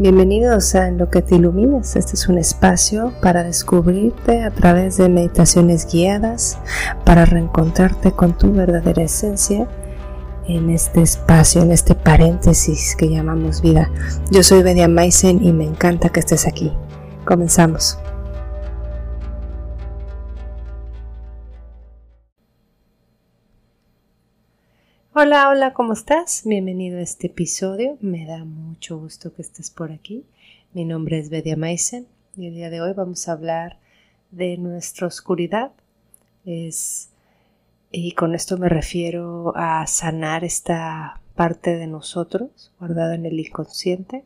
Bienvenidos a En lo que te iluminas. Este es un espacio para descubrirte a través de meditaciones guiadas, para reencontrarte con tu verdadera esencia en este espacio, en este paréntesis que llamamos vida. Yo soy Bedia Maisen y me encanta que estés aquí. Comenzamos. Hola, hola, ¿cómo estás? Bienvenido a este episodio. Me da mucho gusto que estés por aquí. Mi nombre es Bedia Maisen y el día de hoy vamos a hablar de nuestra oscuridad. Es, y con esto me refiero a sanar esta parte de nosotros guardada en el inconsciente.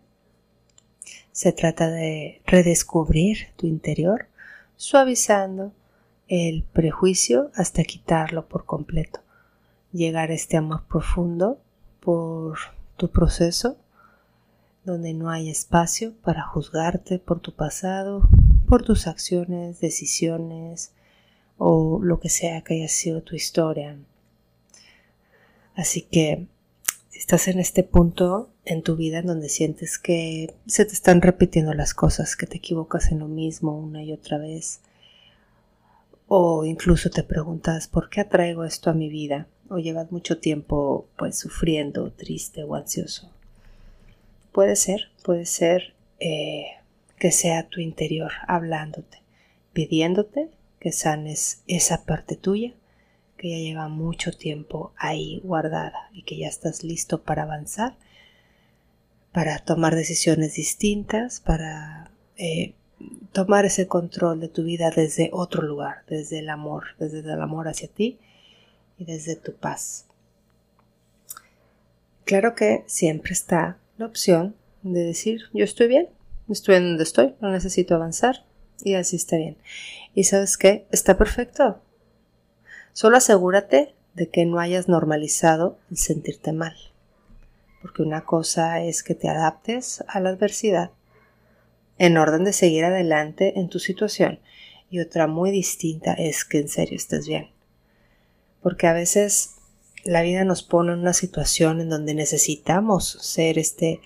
Se trata de redescubrir tu interior, suavizando el prejuicio hasta quitarlo por completo llegar a este amor profundo por tu proceso, donde no hay espacio para juzgarte por tu pasado, por tus acciones, decisiones o lo que sea que haya sido tu historia. Así que estás en este punto en tu vida en donde sientes que se te están repitiendo las cosas, que te equivocas en lo mismo una y otra vez. O incluso te preguntas, ¿por qué atraigo esto a mi vida? O llevas mucho tiempo pues sufriendo, triste o ansioso. Puede ser, puede ser eh, que sea tu interior hablándote, pidiéndote que sanes esa parte tuya que ya lleva mucho tiempo ahí guardada y que ya estás listo para avanzar, para tomar decisiones distintas, para eh, tomar ese control de tu vida desde otro lugar, desde el amor, desde el amor hacia ti y desde tu paz. Claro que siempre está la opción de decir yo estoy bien, estoy en donde estoy, no necesito avanzar y así está bien. Y sabes qué, está perfecto. Solo asegúrate de que no hayas normalizado el sentirte mal. Porque una cosa es que te adaptes a la adversidad en orden de seguir adelante en tu situación y otra muy distinta es que en serio estés bien porque a veces la vida nos pone en una situación en donde necesitamos ser este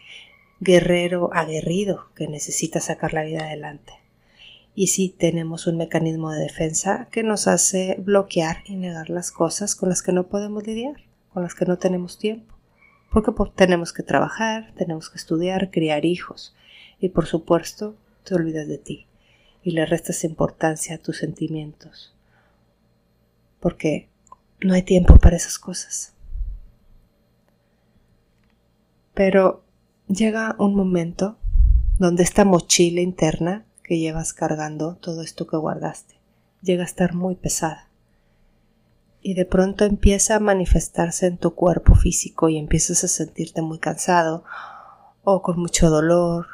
guerrero aguerrido que necesita sacar la vida adelante. Y sí tenemos un mecanismo de defensa que nos hace bloquear y negar las cosas con las que no podemos lidiar, con las que no tenemos tiempo. Porque tenemos que trabajar, tenemos que estudiar, criar hijos. Y por supuesto, te olvidas de ti y le restas importancia a tus sentimientos. Porque no hay tiempo para esas cosas. Pero llega un momento donde esta mochila interna que llevas cargando todo esto que guardaste llega a estar muy pesada. Y de pronto empieza a manifestarse en tu cuerpo físico y empiezas a sentirte muy cansado o con mucho dolor,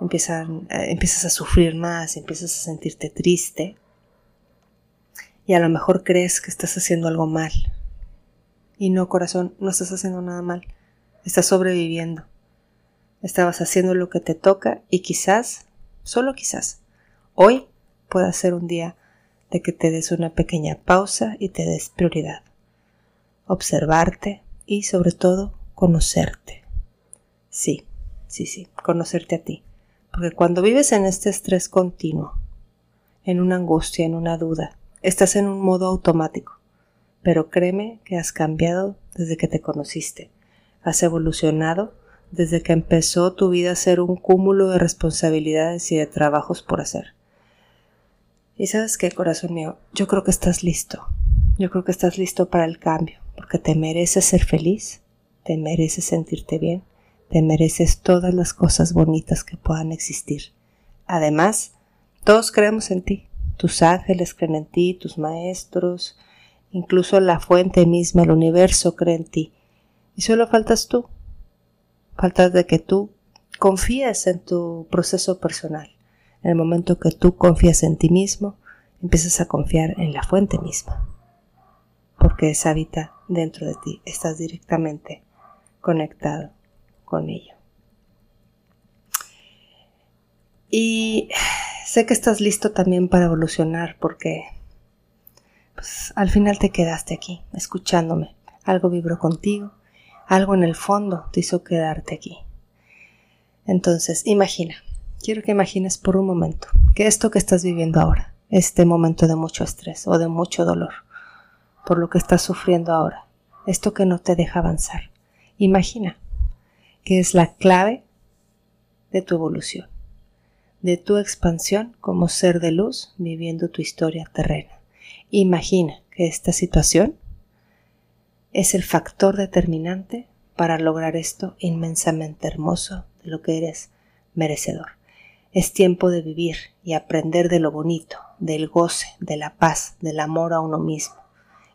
empiezan, eh, empiezas a sufrir más, empiezas a sentirte triste y a lo mejor crees que estás haciendo algo mal. Y no, corazón, no estás haciendo nada mal. Estás sobreviviendo. Estabas haciendo lo que te toca y quizás, solo quizás, hoy pueda ser un día de que te des una pequeña pausa y te des prioridad. Observarte y sobre todo conocerte. Sí, sí, sí, conocerte a ti. Porque cuando vives en este estrés continuo, en una angustia, en una duda, Estás en un modo automático, pero créeme que has cambiado desde que te conociste. Has evolucionado desde que empezó tu vida a ser un cúmulo de responsabilidades y de trabajos por hacer. Y sabes qué, corazón mío, yo creo que estás listo. Yo creo que estás listo para el cambio, porque te mereces ser feliz, te mereces sentirte bien, te mereces todas las cosas bonitas que puedan existir. Además, todos creemos en ti. Tus ángeles creen en ti, tus maestros, incluso la fuente misma, el universo cree en ti. Y solo faltas tú. Faltas de que tú confíes en tu proceso personal. En el momento que tú confías en ti mismo, empiezas a confiar en la fuente misma. Porque esa habita dentro de ti. Estás directamente conectado con ello. Y sé que estás listo también para evolucionar porque pues, al final te quedaste aquí, escuchándome. Algo vibró contigo, algo en el fondo te hizo quedarte aquí. Entonces, imagina, quiero que imagines por un momento que esto que estás viviendo ahora, este momento de mucho estrés o de mucho dolor, por lo que estás sufriendo ahora, esto que no te deja avanzar, imagina que es la clave de tu evolución, de tu expansión como ser de luz viviendo tu historia terrena. Imagina que esta situación es el factor determinante para lograr esto inmensamente hermoso de lo que eres merecedor. Es tiempo de vivir y aprender de lo bonito, del goce, de la paz, del amor a uno mismo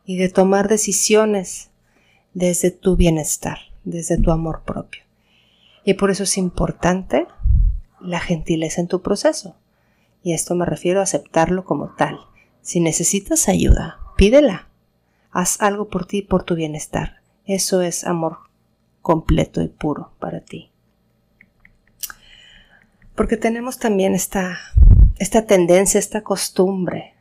y de tomar decisiones desde tu bienestar, desde tu amor propio. Y por eso es importante la gentileza en tu proceso. Y a esto me refiero a aceptarlo como tal. Si necesitas ayuda, pídela. Haz algo por ti, por tu bienestar. Eso es amor completo y puro para ti. Porque tenemos también esta, esta tendencia, esta costumbre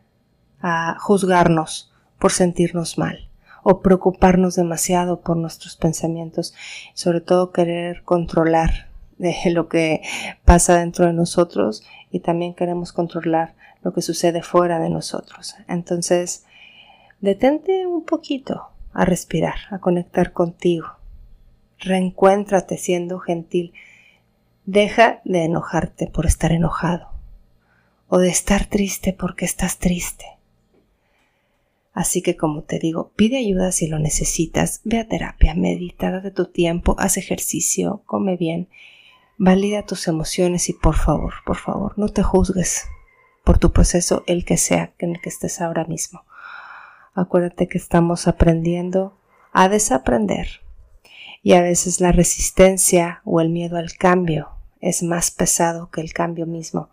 a juzgarnos por sentirnos mal o preocuparnos demasiado por nuestros pensamientos, sobre todo querer controlar de lo que pasa dentro de nosotros y también queremos controlar lo que sucede fuera de nosotros. Entonces, detente un poquito a respirar, a conectar contigo. Reencuéntrate siendo gentil. Deja de enojarte por estar enojado o de estar triste porque estás triste. Así que como te digo, pide ayuda si lo necesitas, ve a terapia, medita, de tu tiempo, haz ejercicio, come bien, valida tus emociones y por favor, por favor, no te juzgues por tu proceso, el que sea en el que estés ahora mismo. Acuérdate que estamos aprendiendo a desaprender y a veces la resistencia o el miedo al cambio es más pesado que el cambio mismo.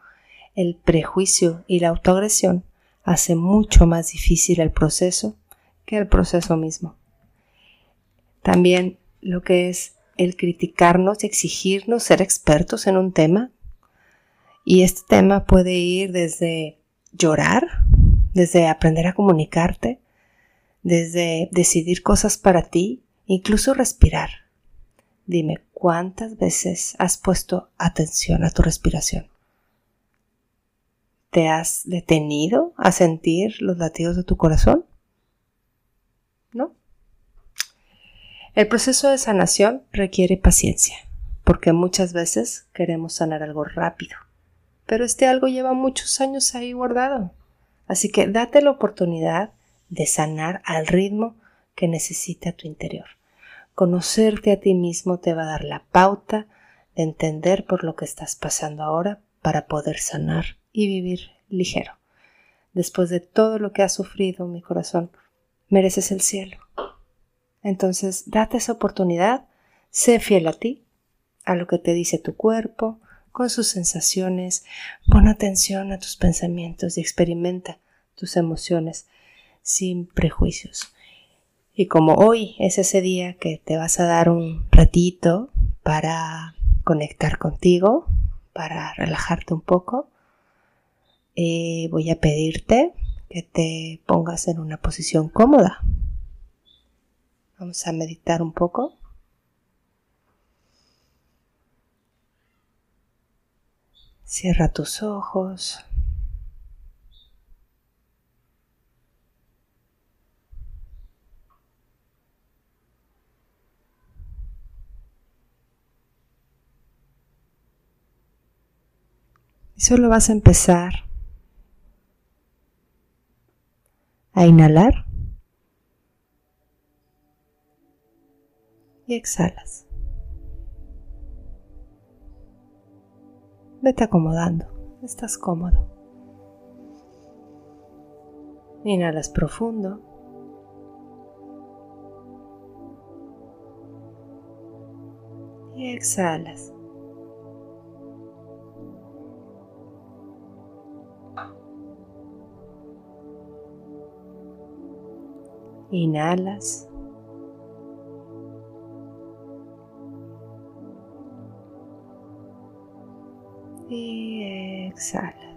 El prejuicio y la autoagresión hace mucho más difícil el proceso que el proceso mismo. También lo que es el criticarnos exigirnos ser expertos en un tema. Y este tema puede ir desde llorar, desde aprender a comunicarte, desde decidir cosas para ti, incluso respirar. Dime, ¿cuántas veces has puesto atención a tu respiración? ¿Te has detenido a sentir los latidos de tu corazón? ¿No? El proceso de sanación requiere paciencia, porque muchas veces queremos sanar algo rápido, pero este algo lleva muchos años ahí guardado. Así que date la oportunidad de sanar al ritmo que necesita tu interior. Conocerte a ti mismo te va a dar la pauta de entender por lo que estás pasando ahora para poder sanar y vivir ligero. Después de todo lo que has sufrido, mi corazón, mereces el cielo. Entonces, date esa oportunidad, sé fiel a ti, a lo que te dice tu cuerpo, con sus sensaciones, pon atención a tus pensamientos y experimenta tus emociones sin prejuicios. Y como hoy es ese día que te vas a dar un ratito para conectar contigo, para relajarte un poco, eh, voy a pedirte que te pongas en una posición cómoda. Vamos a meditar un poco. Cierra tus ojos. Y solo vas a empezar a inhalar y exhalas. Vete acomodando, estás cómodo. Inhalas profundo. Y exhalas. Inhalas. Exhala.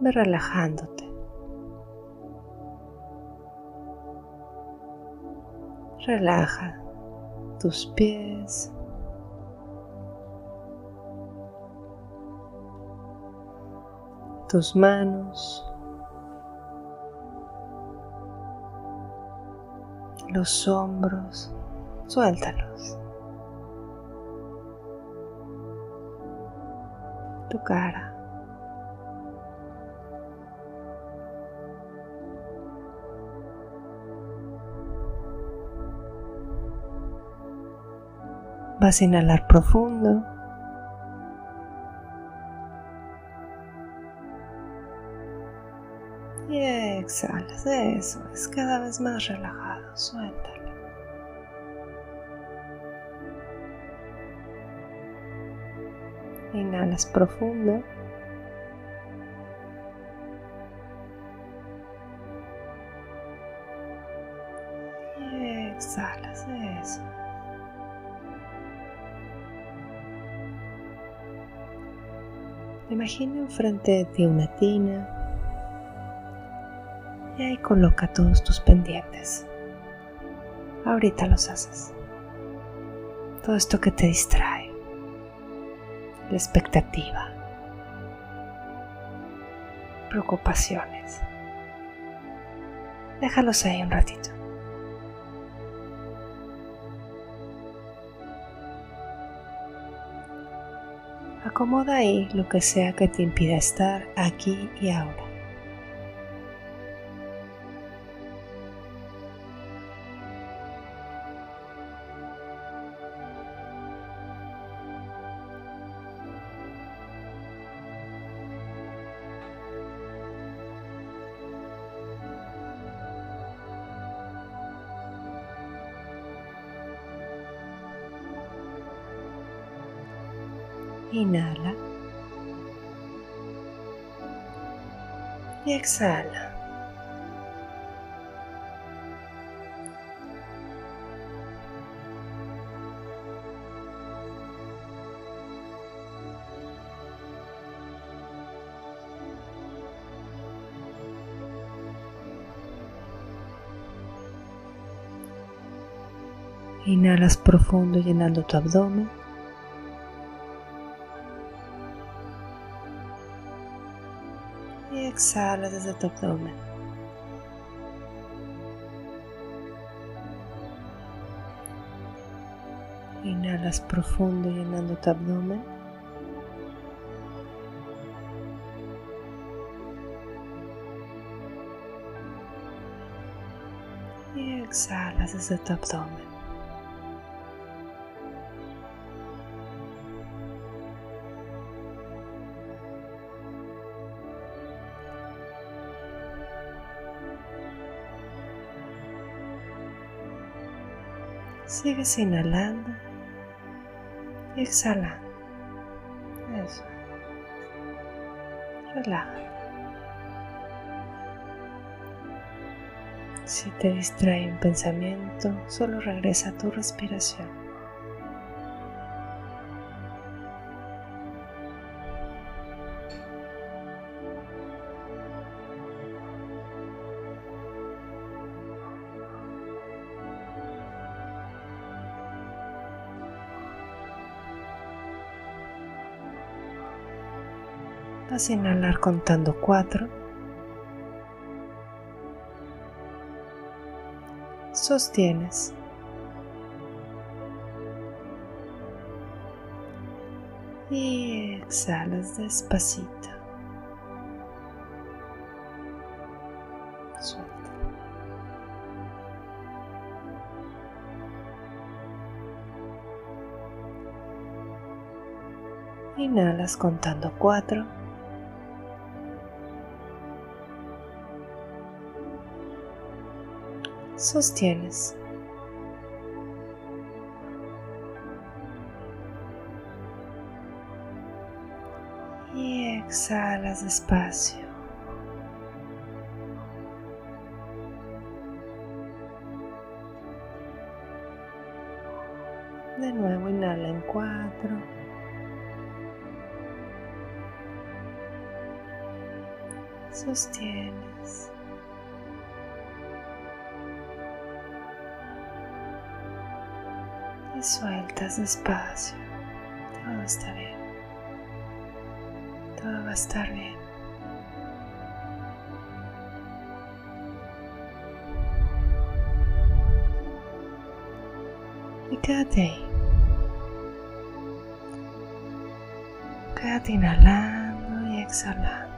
Relajándote. Relaja tus pies, tus manos, los hombros, suéltalos. Tu cara. Vas a inhalar profundo. Y exhalas. Eso es cada vez más relajado. Suéltalo. Inhalas profundo. Y exhalas. Eso. Imagina enfrente de ti una tina y ahí coloca todos tus pendientes. Ahorita los haces. Todo esto que te distrae, la expectativa, preocupaciones. Déjalos ahí un ratito. Acomoda ahí lo que sea que te impida estar aquí y ahora. Inhala. Y exhala. Inhalas profundo llenando tu abdomen. Exhala desde tu abdomen. Inhalas profundo llenando tu abdomen. Y exhalas desde tu abdomen. Sigues inhalando y exhalando. Eso. Relaja. Si te distrae un pensamiento, solo regresa a tu respiración. Inhalar contando cuatro. Sostienes. Y exhalas despacito. Suelta. Inhalas contando cuatro. Sostienes. Y exhalas despacio. De nuevo inhala en cuatro. Sostienes. Sueltas despacio. Todo está bien. Todo va a estar bien. Y quédate ahí. Quédate inhalando y exhalando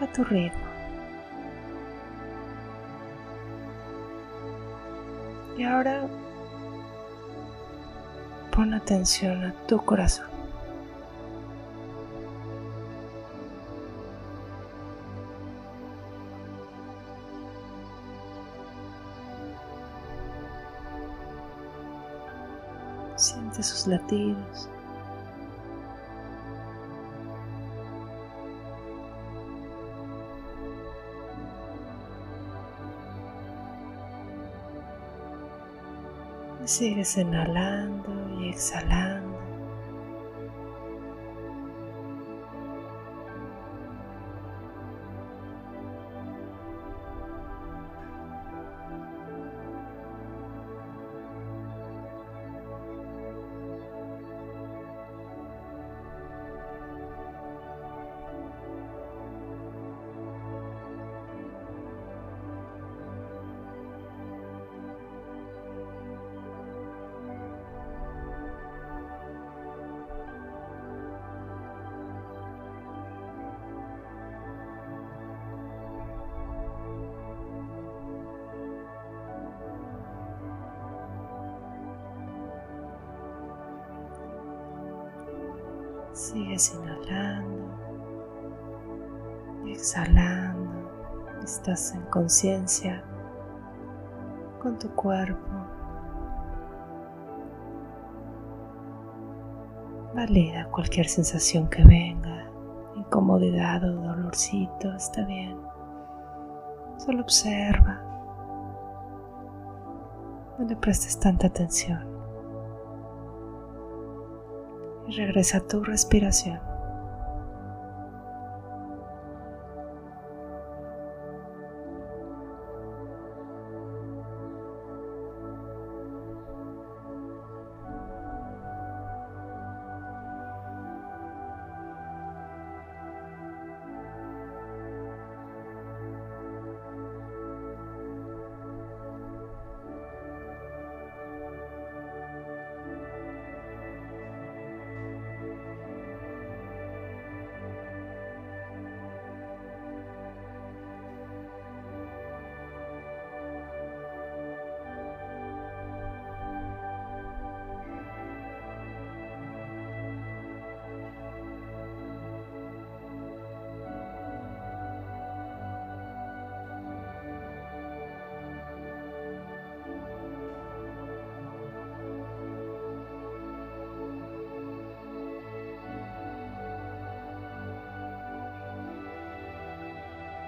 a tu ritmo. Y ahora pon atención a tu corazón. Siente sus latidos. Sigues inhalando y exhalando. Sigues inhalando exhalando. Estás en conciencia con tu cuerpo. Valida cualquier sensación que venga, incomodidad o dolorcito, está bien. Solo observa. No le prestes tanta atención. Y regresa tu respiración.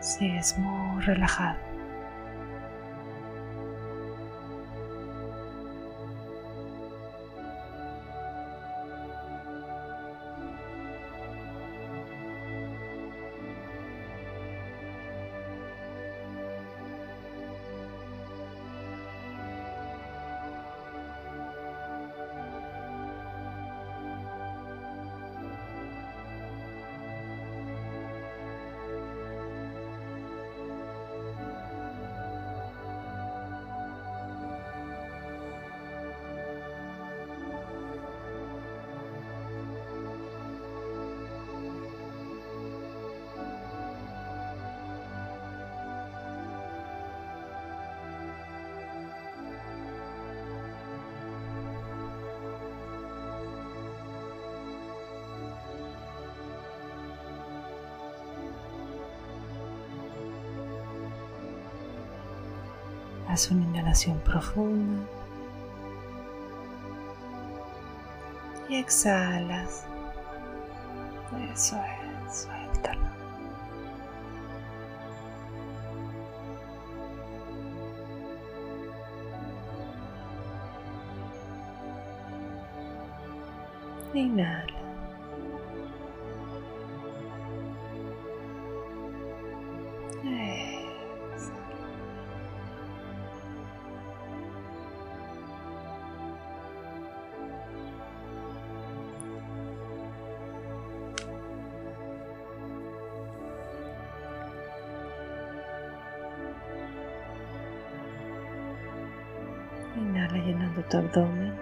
Sigues muy relajado. Haz una inhalación profunda y exhalas. Eso es, suéltalo. Inhala. Tu abdomen.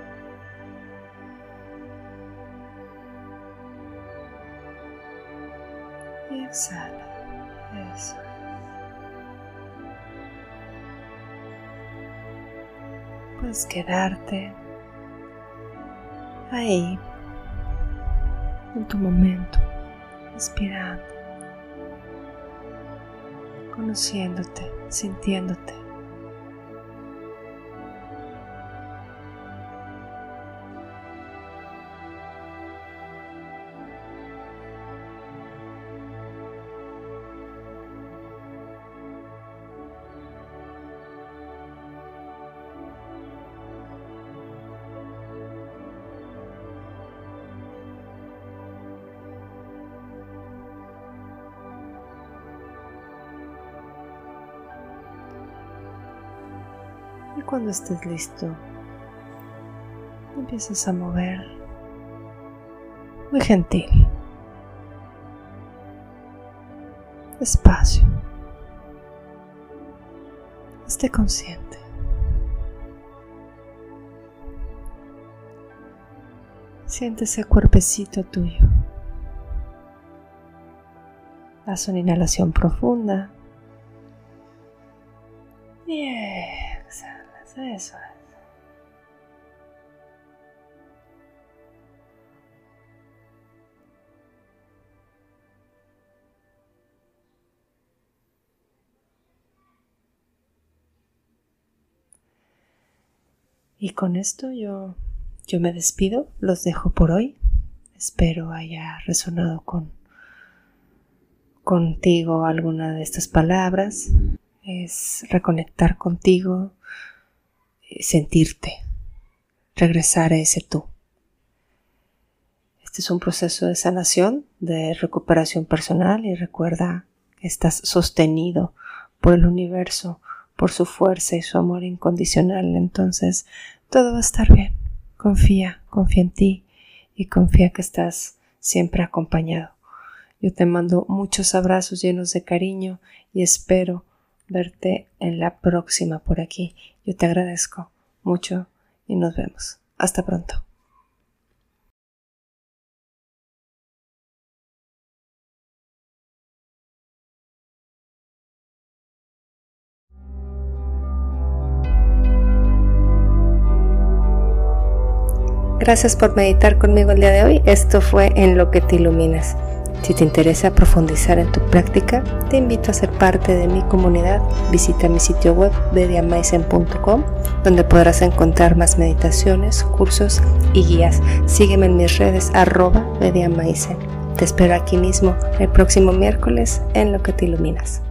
Y exhala. Eso. Puedes quedarte ahí, en tu momento, respirando, conociéndote, sintiéndote. Y cuando estés listo, empiezas a mover muy gentil, despacio. Esté consciente. Siente ese cuerpecito tuyo. Haz una inhalación profunda. Eso es. Y con esto yo, yo me despido, los dejo por hoy. Espero haya resonado con contigo alguna de estas palabras. Es reconectar contigo, sentirte, regresar a ese tú. Este es un proceso de sanación, de recuperación personal y recuerda que estás sostenido por el universo, por su fuerza y su amor incondicional. Entonces todo va a estar bien. Confía, confía en ti y confía que estás siempre acompañado. Yo te mando muchos abrazos llenos de cariño y espero verte en la próxima por aquí. Yo te agradezco mucho y nos vemos. Hasta pronto. Gracias por meditar conmigo el día de hoy. Esto fue En lo que te iluminas. Si te interesa profundizar en tu práctica, te invito a ser parte de mi comunidad. Visita mi sitio web bediamaisen.com donde podrás encontrar más meditaciones, cursos y guías. Sígueme en mis redes arroba Te espero aquí mismo el próximo miércoles en Lo que te iluminas.